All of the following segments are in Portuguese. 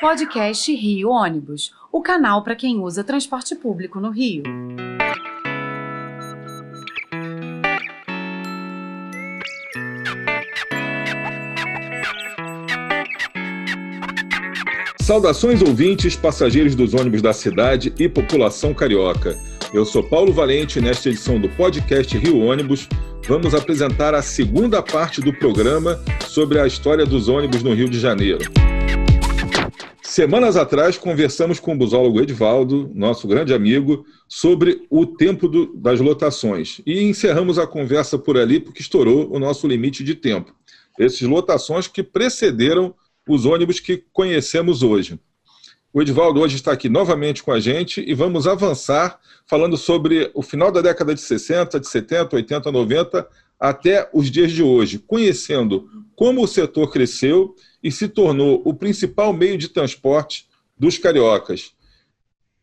Podcast Rio Ônibus, o canal para quem usa transporte público no Rio. Saudações ouvintes, passageiros dos ônibus da cidade e população carioca. Eu sou Paulo Valente e nesta edição do podcast Rio Ônibus vamos apresentar a segunda parte do programa sobre a história dos ônibus no Rio de Janeiro. Semanas atrás, conversamos com o busólogo Edvaldo, nosso grande amigo, sobre o tempo do, das lotações. E encerramos a conversa por ali porque estourou o nosso limite de tempo. Essas lotações que precederam os ônibus que conhecemos hoje. O Edvaldo hoje está aqui novamente com a gente e vamos avançar falando sobre o final da década de 60, de 70, 80, 90 até os dias de hoje, conhecendo como o setor cresceu e se tornou o principal meio de transporte dos cariocas.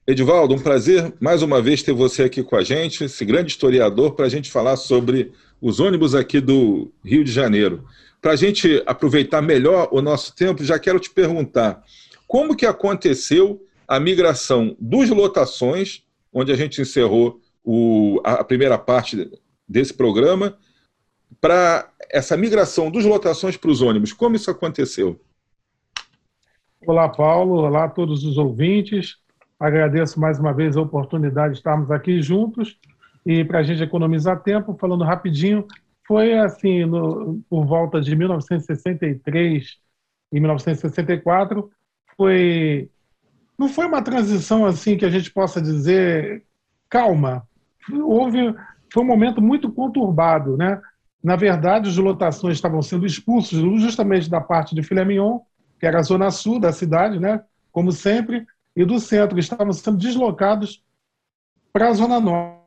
Edvaldo, um prazer mais uma vez ter você aqui com a gente, esse grande historiador, para a gente falar sobre os ônibus aqui do Rio de Janeiro. Para a gente aproveitar melhor o nosso tempo, já quero te perguntar como que aconteceu a migração dos lotações, onde a gente encerrou o, a primeira parte desse programa, para essa migração dos lotações para os ônibus. Como isso aconteceu? Olá, Paulo. Olá a todos os ouvintes. Agradeço mais uma vez a oportunidade de estarmos aqui juntos. E para a gente economizar tempo, falando rapidinho, foi assim, no, por volta de 1963 e 1964, foi não foi uma transição assim que a gente possa dizer calma. Houve foi um momento muito conturbado, né? Na verdade, as lotações estavam sendo expulsos justamente da parte de Filé Mignon, que era a zona sul da cidade, né? Como sempre, e do centro, estavam sendo deslocados para a zona norte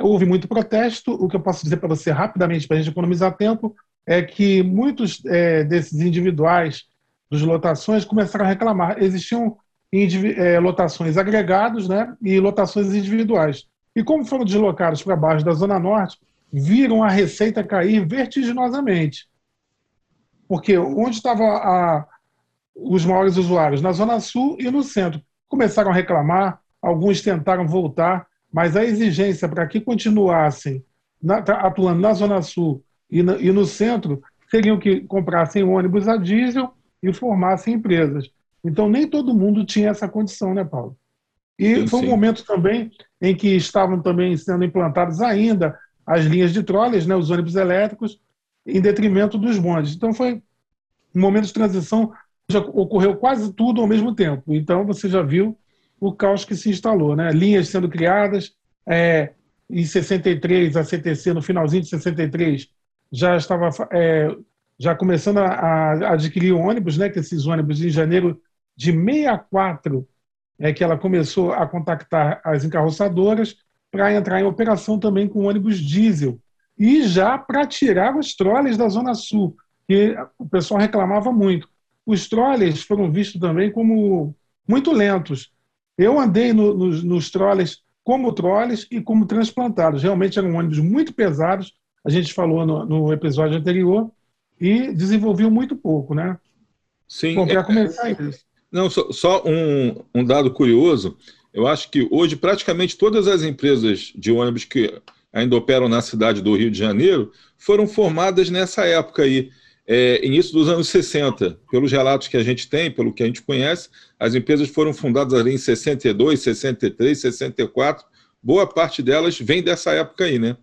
houve muito protesto. O que eu posso dizer para você rapidamente, para a gente economizar tempo, é que muitos é, desses individuais dos lotações começaram a reclamar. Existiam é, lotações agregados né, e lotações individuais. E como foram deslocados para baixo da Zona Norte, viram a receita cair vertiginosamente. Porque onde estavam os maiores usuários? Na Zona Sul e no centro. Começaram a reclamar, alguns tentaram voltar, mas a exigência para que continuassem na, atuando na Zona Sul e, na, e no centro seriam que comprassem ônibus a diesel e formassem empresas. Então, nem todo mundo tinha essa condição, né, Paulo? E sim, foi um sim. momento também em que estavam também sendo implantados ainda as linhas de trolleys, né, os ônibus elétricos, em detrimento dos bondes. Então, foi um momento de transição, já ocorreu quase tudo ao mesmo tempo. Então, você já viu o caos que se instalou. Né? Linhas sendo criadas, é, em 63, a CTC, no finalzinho de 63, já estava é, já começando a, a, adquirir ônibus, né, que esses ônibus em janeiro de 64 é que ela começou a contactar as encarroçadoras para entrar em operação também com ônibus diesel e já para tirar os trolleys da Zona Sul, que o pessoal reclamava muito. Os trolleys foram vistos também como muito lentos. Eu andei no, nos, nos trolleys como trolleys e como transplantados. Realmente eram ônibus muito pesados, a gente falou no, no episódio anterior, e desenvolviam muito pouco, né? Sim. Bom, para é, começar é, isso. Não, só, só um, um, dado curioso. Eu acho que hoje praticamente todas as empresas de ônibus que ainda operam na cidade do Rio de Janeiro foram formadas nessa época aí é, início dos anos 60. Pelos relatos que a gente tem, pelo que a gente conhece, as empresas foram fundadas ali em 62, 63, 64. Boa parte delas vem dessa época aí, né?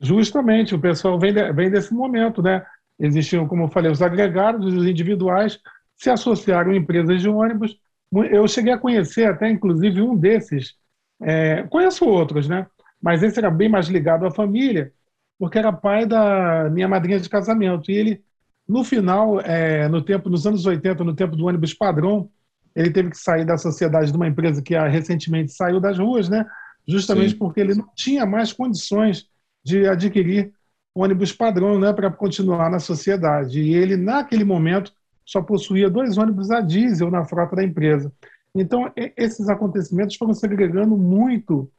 Justamente, o pessoal vem, de, vem desse momento, né? Existiam, como eu falei, os agregados, os individuais se associaram a empresas de ônibus. Eu cheguei a conhecer até, inclusive, um desses. É, conheço outros, né? Mas esse era bem mais ligado à família porque era pai da minha madrinha de casamento. E ele, no final, é, no tempo, nos anos 80, no tempo do ônibus padrão, ele teve que sair da sociedade de uma empresa que recentemente saiu das ruas, né? Justamente Sim. porque ele não tinha mais condições de adquirir ônibus padrão, né, para continuar na sociedade. E ele, naquele momento, só possuía dois ônibus a diesel na frota da empresa. Então, esses acontecimentos foram segregando muito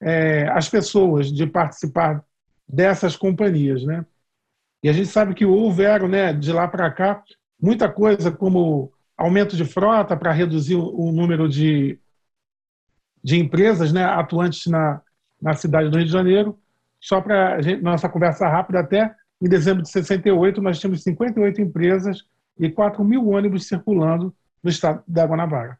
é, as pessoas de participar dessas companhias, né? E a gente sabe que houveram, né, de lá para cá, muita coisa como aumento de frota para reduzir o, número de, de empresas né, atuantes na, na cidade do Rio de Janeiro. Só para nossa conversa rápida, até em dezembro de 68, nós tínhamos 58 empresas e 4 mil ônibus circulando no estado da Guanabara.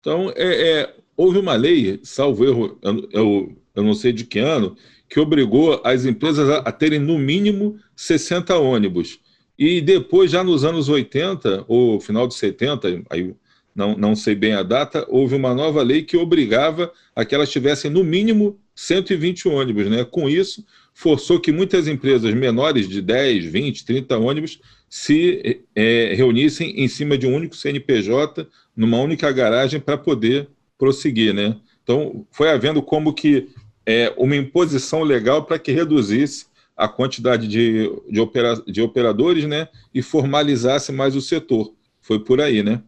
Então, é, é, houve uma lei, salvo erro, eu, eu, não sei de que ano, que obrigou as empresas a, a, terem no mínimo 60 ônibus. E depois, já nos anos 80, ou final de 70, aí não, não sei bem a data, houve uma nova lei que obrigava a que elas tivessem no mínimo 120 ônibus. Né? Com isso, forçou que muitas empresas menores de 10, 20, 30 ônibus se é, reunissem em cima de um único CNPJ, numa única garagem, para poder prosseguir. Né? Então, foi havendo como que é, uma imposição legal para que reduzisse a quantidade de, de, opera, de operadores né? e formalizasse mais o setor. Foi por aí, né?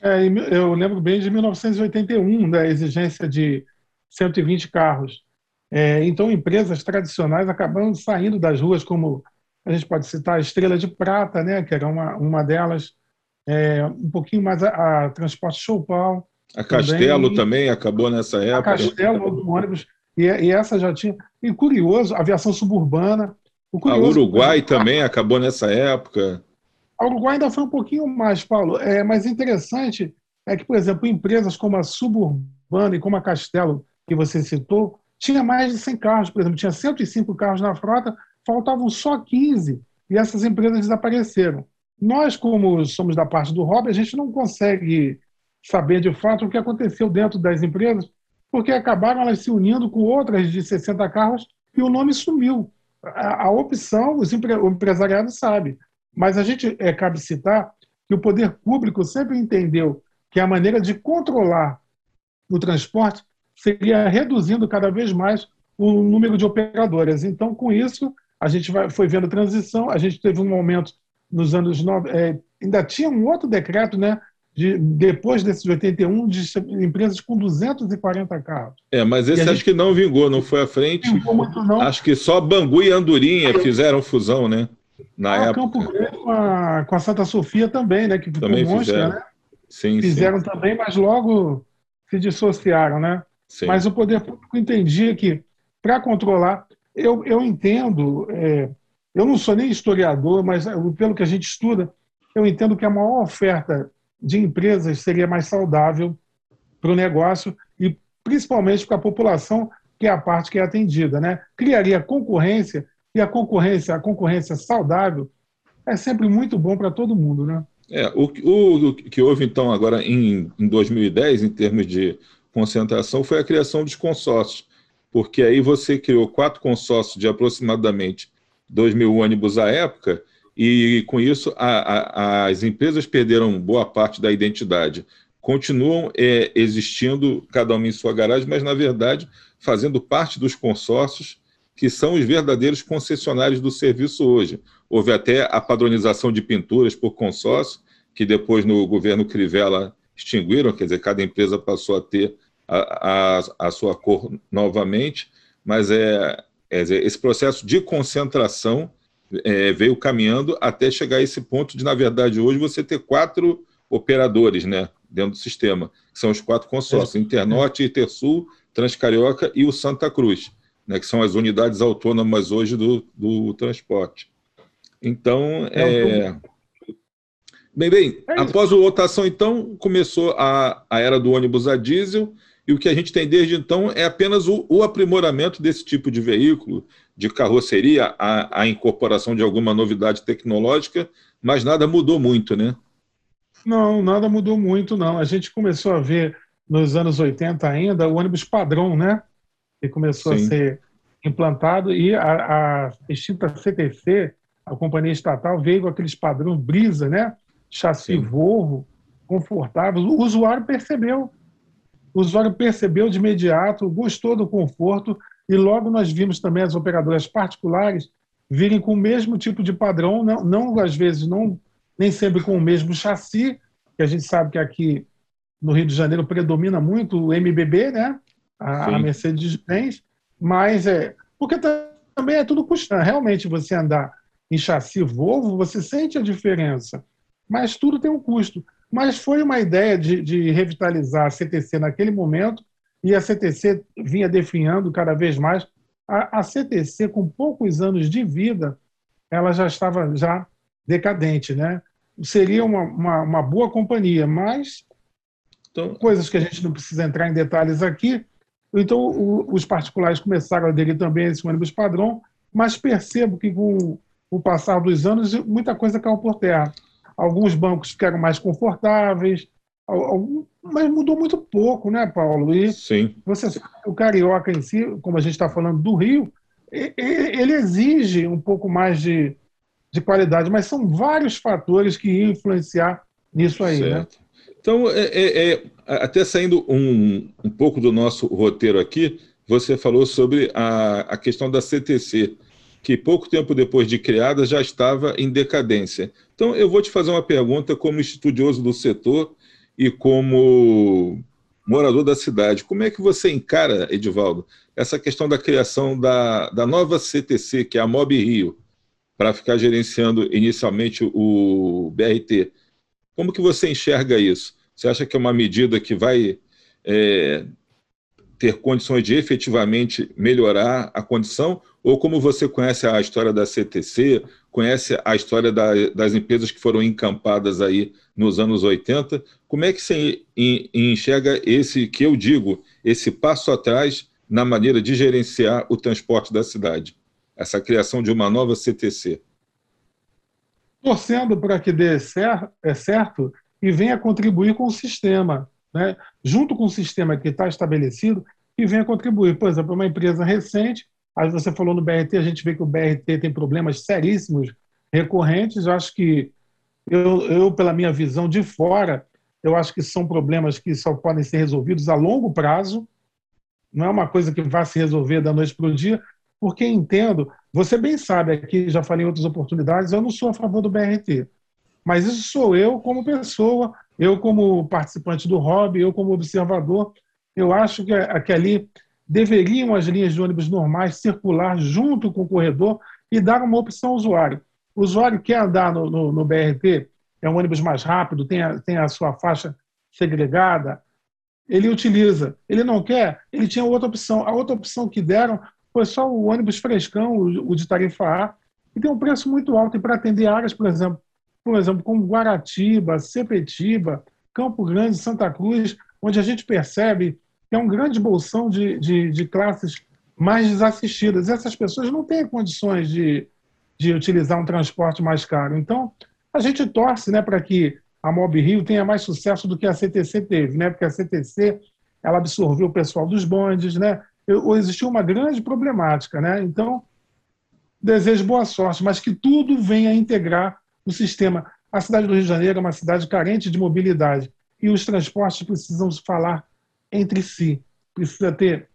É, eu lembro bem de 1981, da exigência de 120 carros. É, então, empresas tradicionais acabam saindo das ruas, como a gente pode citar a Estrela de Prata, né, que era uma, uma delas, é, um pouquinho mais a, a Transporte Choupal. A Castelo também, acabou nessa época. A Castelo, do ônibus, e, e, essa já tinha. E curioso, aviação suburbana. a Uruguai também acabou nessa época. A Uruguai ainda foi um pouquinho mais, Paulo. É, mas interessante é que, por exemplo, empresas como a Suburbana e como a Castelo, que você citou, tinha mais de 100 carros, por exemplo, tinha 105 carros na frota, faltavam só 15 e essas empresas desapareceram. Nós, como somos da parte do hobby, a gente não consegue saber de fato o que aconteceu dentro das empresas, porque acabaram elas se unindo com outras de 60 carros e o nome sumiu. A, a opção, os empre, o empresariado sabe, mas a gente é, cabe citar que o poder público sempre entendeu que a maneira de controlar o transporte seria reduzindo cada vez mais o número de operadoras. Então, com isso, a gente vai, foi vendo transição, a gente teve um momento nos anos... É, ainda tinha um outro decreto, né? De, depois desses 81, de empresas com 240 carros. É, mas esse acho gente... que não vingou, não foi à frente. Vingou muito, não. Acho que só Bangu e Andorinha fizeram fusão, né? Na ah, época. Campo Grande com a, com a Santa Sofia também, né? Que também fizeram. né? Sim, fizeram sim. também, mas logo se dissociaram, né? Sim. Mas o poder público entendia que, para controlar, eu, eu entendo, é, eu não sou nem historiador, mas é, pelo que a gente estuda, eu entendo que a maior oferta de empresas seria mais saudável para o negócio e principalmente para a população, que é a parte que é atendida. Né? Criaria concorrência, e a concorrência, a concorrência saudável, é sempre muito bom para todo mundo. Né? É, o, o, o, que houve, então, agora em, em 2010, em termos de concentração foi a criação dos consórcios, porque aí você criou quatro consórcios de aproximadamente 2 mil ônibus à época, e com isso a, a, as empresas perderam boa parte da identidade. Continuam é, existindo, cada uma em sua garagem, mas na verdade fazendo parte dos consórcios que são os verdadeiros concessionários do serviço hoje. Houve até a padronização de pinturas por consórcio, que depois no governo Crivella extinguiram, quer dizer, cada empresa passou a ter a, a, a sua cor novamente, mas é, é esse processo de concentração é, veio caminhando até chegar a esse ponto de, na verdade, hoje você ter quatro operadores né, dentro do sistema, que são os quatro consórcios, é. Internorte, Intersul, Transcarioca e o Santa Cruz, né, que são as unidades autônomas hoje do, do transporte. Então, é, é Bem, bem, é após a lotação, então, começou a, a era do ônibus a diesel, e o que a gente tem desde então é apenas o, o aprimoramento desse tipo de veículo, de carroceria, a, a, incorporação de alguma novidade tecnológica, mas nada mudou muito, né? Não, nada mudou muito, não. A gente começou a ver nos anos 80 ainda o ônibus padrão, né? Que começou Sim. a ser implantado, e a, a extinta CTC, a companhia estatal, veio com aqueles padrões brisa, né? chassi Sim. Volvo, confortável. O usuário percebeu. O usuário percebeu de imediato, gostou do conforto e logo nós vimos também as operadoras particulares virem com o mesmo tipo de padrão, não, não às vezes não nem sempre com o mesmo chassi, que a gente sabe que aqui no Rio de Janeiro predomina muito o MBB, né? A, a Mercedes-Benz, mas é porque também é tudo custando. Realmente você andar em chassi Volvo, você sente a diferença mas tudo tem um custo. Mas foi uma ideia de, de revitalizar a CTC naquele momento, e a CTC vinha definhando cada vez mais. A, a CTC, com poucos anos de vida, ela já estava já decadente, né? Seria uma, uma, uma boa companhia, mas então, coisas que a gente não precisa entrar em detalhes aqui. Então, o, os particulares começaram a aderir também a esse ônibus padrão, mas percebo que com o passar dos anos, muita coisa caiu por terra. Alguns bancos ficaram mais confortáveis, mas mudou muito pouco, né, Paulo? E Sim. Você, o carioca em si, como a gente está falando do Rio, ele exige um pouco mais de, de qualidade, mas são vários fatores que iam influenciar nisso aí, né? certo. né? Então, é, é, é, até saindo um, um pouco do nosso roteiro aqui, você falou sobre a, a questão da CTC, que pouco tempo depois de criada já estava em decadência. Então, eu vou te fazer uma pergunta como estudioso do setor e como morador da cidade. Como é que você encara, Edivaldo, essa questão da criação da, da nova CTC, que é a Mob Rio, para ficar gerenciando inicialmente o BRT? Como que você enxerga isso? Você acha que é uma medida que vai é, ter condições de efetivamente melhorar a condição? Ou como você conhece a história da CTC, conhece a história da, das empresas que foram encampadas aí nos anos 80, como é que você enxerga esse, que eu digo, esse passo atrás na maneira de gerenciar o transporte da cidade? Essa criação de uma nova CTC torcendo para que dê certo, é certo e venha contribuir com o sistema, né? Junto com o sistema que está estabelecido, e venha contribuir. Por exemplo, uma empresa recente, aí você falou no BRT, a gente vê que o BRT tem problemas seríssimos, recorrentes, eu acho que, eu, eu pela minha visão de fora, eu acho que são problemas que só podem ser resolvidos a longo prazo, não é uma coisa que vai se resolver da noite para o dia, porque entendo, você bem sabe, aqui já falei em outras oportunidades, eu não sou a favor do BRT. Mas isso sou eu como pessoa, eu como participante do hobby, eu como observador. Eu acho que, que ali deveriam as linhas de ônibus normais circular junto com o corredor e dar uma opção ao usuário. O usuário quer andar no, no, no BRT, é um ônibus mais rápido, tem a, tem a sua faixa segregada, ele utiliza. Ele não quer, ele tinha outra opção. A outra opção que deram foi só o ônibus frescão, o, de tarifa A, que tem um preço muito alto. E para atender áreas, por exemplo, por exemplo, como Guaratiba, Sepetiba, Campo Grande, Santa Cruz, onde a gente percebe que é um grande bolsão de, de, de classes mais desassistidas. Essas pessoas não têm condições de, de utilizar um transporte mais caro. Então, a gente torce né, para que a Mob Rio tenha mais sucesso do que a CTC teve, né? porque a CTC ela absorveu o pessoal dos bondes, né? existiu uma grande problemática. Né? Então, desejo boa sorte, mas que tudo venha integrar o sistema. A cidade do Rio de Janeiro é uma cidade carente de mobilidade e os transportes precisam falar entre si. Precisa ter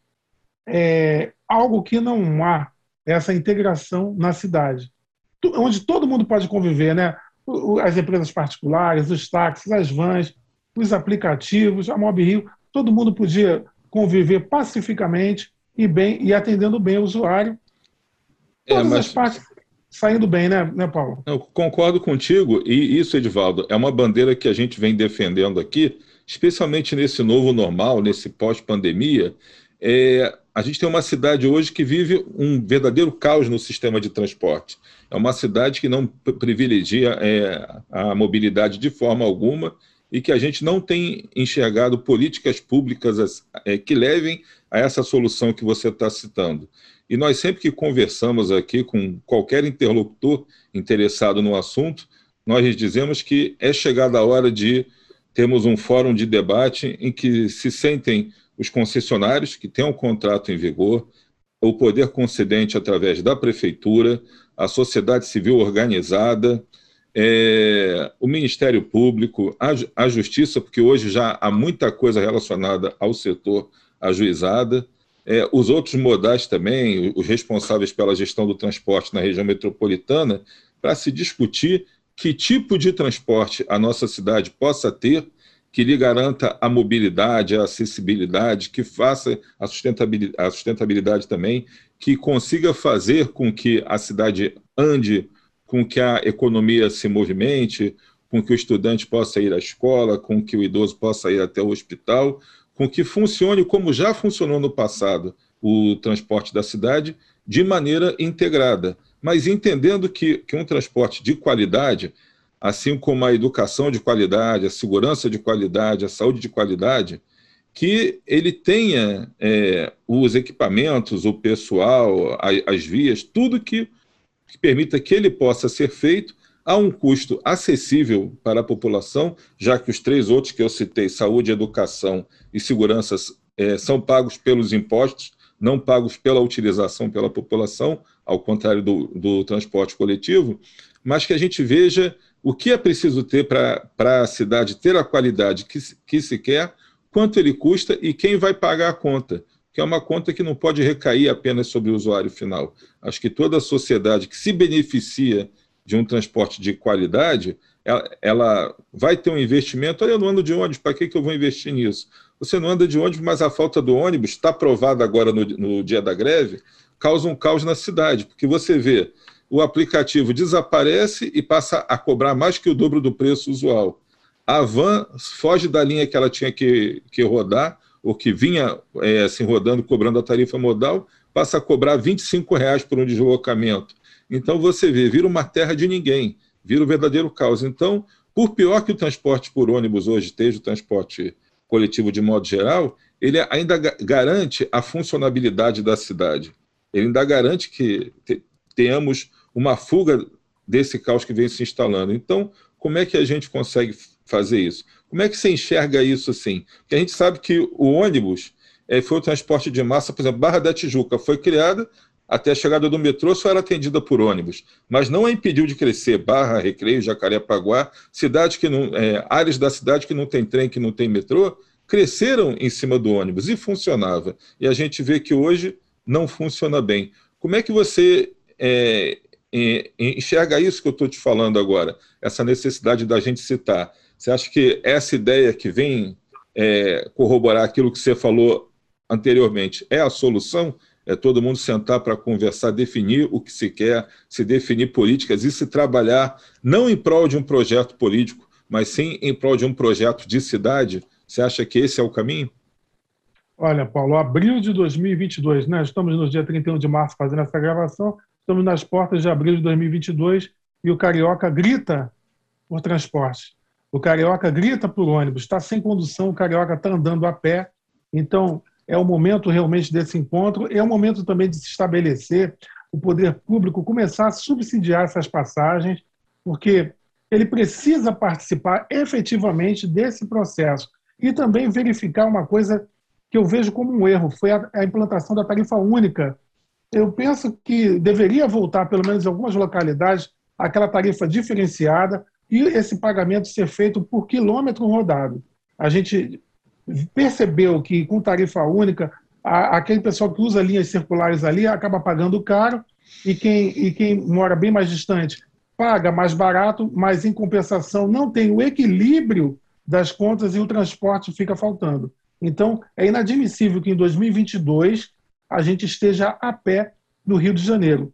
é, algo que não há, essa integração na cidade, onde todo mundo pode conviver, né? As empresas particulares, os táxis, as vans, os aplicativos, a Mob Rio, todo mundo podia conviver pacificamente e bem e atendendo bem o usuário. É, Todas é, mas... as partes saindo bem, né, né Paulo? Eu concordo contigo, e isso, Edivaldo, é uma bandeira que a gente vem defendendo aqui, especialmente nesse novo normal, nesse pós-pandemia. É, a gente tem uma cidade hoje que vive um verdadeiro caos no sistema de transporte. É uma cidade que não privilegia é, a mobilidade de forma alguma e que a gente não tem enxergado políticas públicas é, que levem a essa solução que você está citando. E nós sempre que conversamos aqui com qualquer interlocutor interessado no assunto, nós dizemos que é chegada a hora de termos um fórum de debate em que se sentem os concessionários que têm um contrato em vigor, o poder concedente através da prefeitura, a sociedade civil organizada, é, o Ministério Público, a, a Justiça, porque hoje já há muita coisa relacionada ao setor ajuizada, é, os outros modais também, os responsáveis pela gestão do transporte na região metropolitana, para se discutir que tipo de transporte a nossa cidade possa ter que lhe garanta a mobilidade, a acessibilidade, que faça a sustentabilidade, a sustentabilidade também, que consiga fazer com que a cidade ande com que a economia se movimente, com que o estudante possa ir à escola, com que o idoso possa ir até o hospital, com que funcione como já funcionou no passado o transporte da cidade, de maneira integrada, mas entendendo que, que um transporte de qualidade, assim como a educação de qualidade, a segurança de qualidade, a saúde de qualidade, que ele tenha é, os equipamentos, o pessoal, as vias, tudo que, que permita que ele possa ser feito a um custo acessível para a população, já que os três outros que eu citei, saúde, educação e segurança, é, são pagos pelos impostos, não pagos pela utilização pela população, ao contrário do, do transporte coletivo, mas que a gente veja o que é preciso ter para a cidade ter a qualidade que, que se quer, quanto ele custa e quem vai pagar a conta, que é uma conta que não pode recair apenas sobre o usuário final. Acho que toda a sociedade que se beneficia de um transporte de qualidade, ela, ela vai ter um investimento. Olha, eu não ando de ônibus, para que, que eu vou investir nisso? Você não anda de ônibus, mas a falta do ônibus, está provada agora no, no dia da greve, causa um caos na cidade, porque você vê o aplicativo desaparece e passa a cobrar mais que o dobro do preço usual a van foge da linha que ela tinha que, que rodar, ou que vinha é, assim, rodando, cobrando a tarifa modal, passa a cobrar R$ reais por um deslocamento. Então você vê, vira uma terra de ninguém, vira o um verdadeiro caos. Então, por pior que o transporte por ônibus hoje esteja, o transporte coletivo de modo geral, ele ainda garante a funcionabilidade da cidade. Ele ainda garante que tenhamos uma fuga desse caos que vem se instalando. Então, como é que a gente consegue fazer isso. Como é que você enxerga isso assim? Porque a gente sabe que o ônibus é, foi o transporte de massa, por exemplo, Barra da Tijuca foi criada até a chegada do metrô só era atendida por ônibus, mas não a impediu de crescer. Barra, Recreio, Jacarepaguá, cidades que não, é, áreas da cidade que não tem trem, que não tem metrô, cresceram em cima do ônibus e funcionava. E a gente vê que hoje não funciona bem. Como é que você é, enxerga isso que eu estou te falando agora, essa necessidade da gente citar? Você acha que essa ideia que vem é, corroborar aquilo que você falou anteriormente é a solução? É todo mundo sentar para conversar, definir o que se quer, se definir políticas e se trabalhar não em prol de um projeto político, mas sim em prol de um projeto de cidade? Você acha que esse é o caminho? Olha, Paulo, abril de 2022, né? Estamos no dia 31 de março fazendo essa gravação, estamos nas portas de abril de 2022 e o Carioca grita por transporte. O carioca grita por ônibus, está sem condução, o carioca está andando a pé. Então, é o momento realmente desse encontro, é o momento também de se estabelecer o poder público começar a subsidiar essas passagens, porque ele precisa participar efetivamente desse processo e também verificar uma coisa que eu vejo como um erro, foi a, implantação da tarifa única. Eu penso que deveria voltar, pelo menos em algumas localidades, aquela tarifa diferenciada, e esse pagamento ser feito por quilômetro rodado. A gente percebeu que com tarifa única, a, aquele pessoal que usa linhas circulares ali acaba pagando caro e quem, e quem mora bem mais distante paga mais barato, mas em compensação não tem o equilíbrio das contas e o transporte fica faltando. Então, é inadmissível que em 2022 a gente esteja a pé no Rio de Janeiro.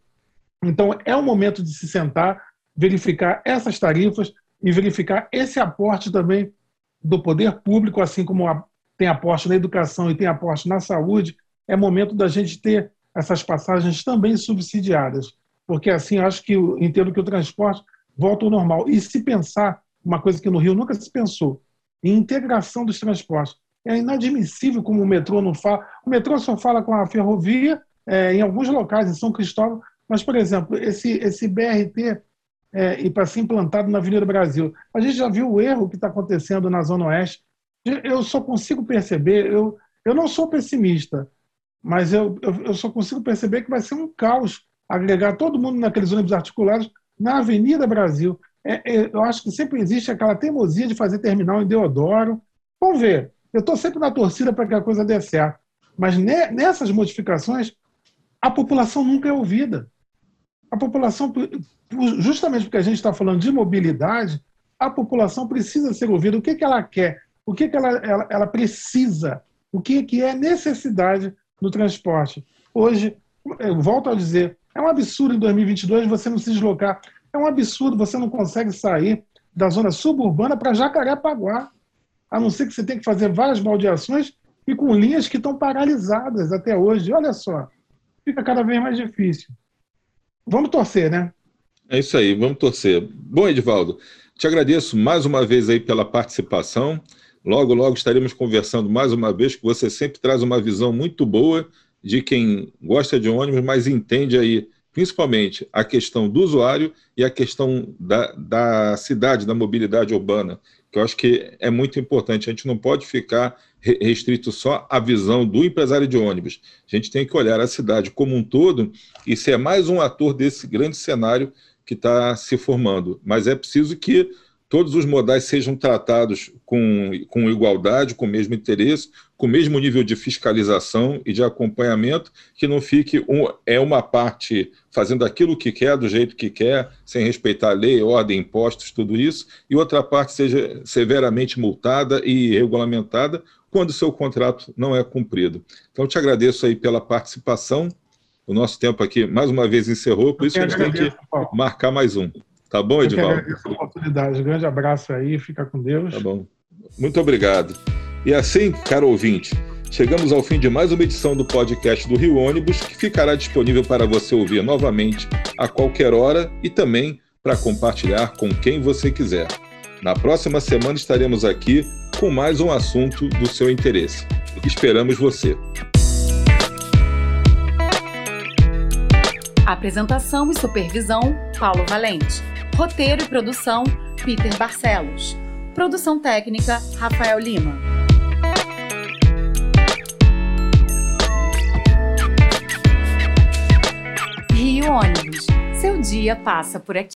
Então, é o momento de se sentar, verificar essas tarifas e verificar esse aporte também do poder público, assim como tem aporte na educação e tem aporte na saúde, é momento da gente ter essas passagens também subsidiadas, porque assim acho que entendo que o transporte volta ao normal. E se pensar uma coisa que no Rio nunca se pensou, em integração dos transportes. É inadmissível como o metrô não fala. O metrô só fala com a ferrovia é, em alguns locais, em São Cristóvão, mas, por exemplo, esse, esse BRT é, e para ser implantado na Avenida Brasil. A gente já viu o erro que está acontecendo na Zona Oeste. Eu só consigo perceber, eu, eu não sou pessimista, mas eu, eu, eu só consigo perceber que vai ser um caos agregar todo mundo naqueles ônibus articulados na Avenida Brasil. É, é, eu acho que sempre existe aquela teimosia de fazer terminal em Deodoro. Vamos ver. Eu estou sempre na torcida para que a coisa dê certo. Mas ne, nessas modificações, a população nunca é ouvida. A população justamente porque a gente está falando de mobilidade, a população precisa ser ouvida. O que, que ela quer? O que, que ela, ela, ela precisa? O que, que é necessidade no transporte? Hoje, eu volto a dizer, é um absurdo em 2022 você não se deslocar. É um absurdo, você não consegue sair da zona suburbana para Jacarepaguá. A não ser que você tenha que fazer várias baldeações e com linhas que estão paralisadas até hoje. Olha só, fica cada vez mais difícil. Vamos torcer, né? É isso aí, vamos torcer. Bom, Edivaldo, te agradeço mais uma vez aí pela participação. Logo, logo estaremos conversando mais uma vez, que você sempre traz uma visão muito boa de quem gosta de ônibus, mas entende aí principalmente a questão do usuário e a questão da, da cidade, da mobilidade urbana, que eu acho que é muito importante. A gente não pode ficar restrito só à visão do empresário de ônibus. A gente tem que olhar a cidade como um todo e ser mais um ator desse grande cenário que está se formando. Mas é preciso que todos os modais sejam tratados com, com igualdade, com o mesmo interesse, com o mesmo nível de fiscalização e de acompanhamento, que não fique um, é uma parte fazendo aquilo que quer, do jeito que quer, sem respeitar a lei, ordem, impostos, tudo isso, e outra parte seja severamente multada e regulamentada quando o seu contrato não é cumprido. Então, te agradeço aí pela participação. O nosso tempo aqui, mais uma vez, encerrou, por isso a gente tem que marcar mais um. Tá bom, Edivaldo? Eu agradeço a oportunidade. Grande abraço aí, fica com Deus. Tá bom. Muito obrigado. E assim, caro ouvinte, chegamos ao fim de mais uma edição do podcast do Rio Ônibus, que ficará disponível para você ouvir novamente a qualquer hora e também para compartilhar com quem você quiser. Na próxima semana estaremos aqui com mais um assunto do seu interesse. Esperamos você. Apresentação e supervisão: Paulo Valente. Roteiro e produção: Peter Barcelos. Produção técnica: Rafael Lima. Rio Ônibus. Seu dia passa por aqui.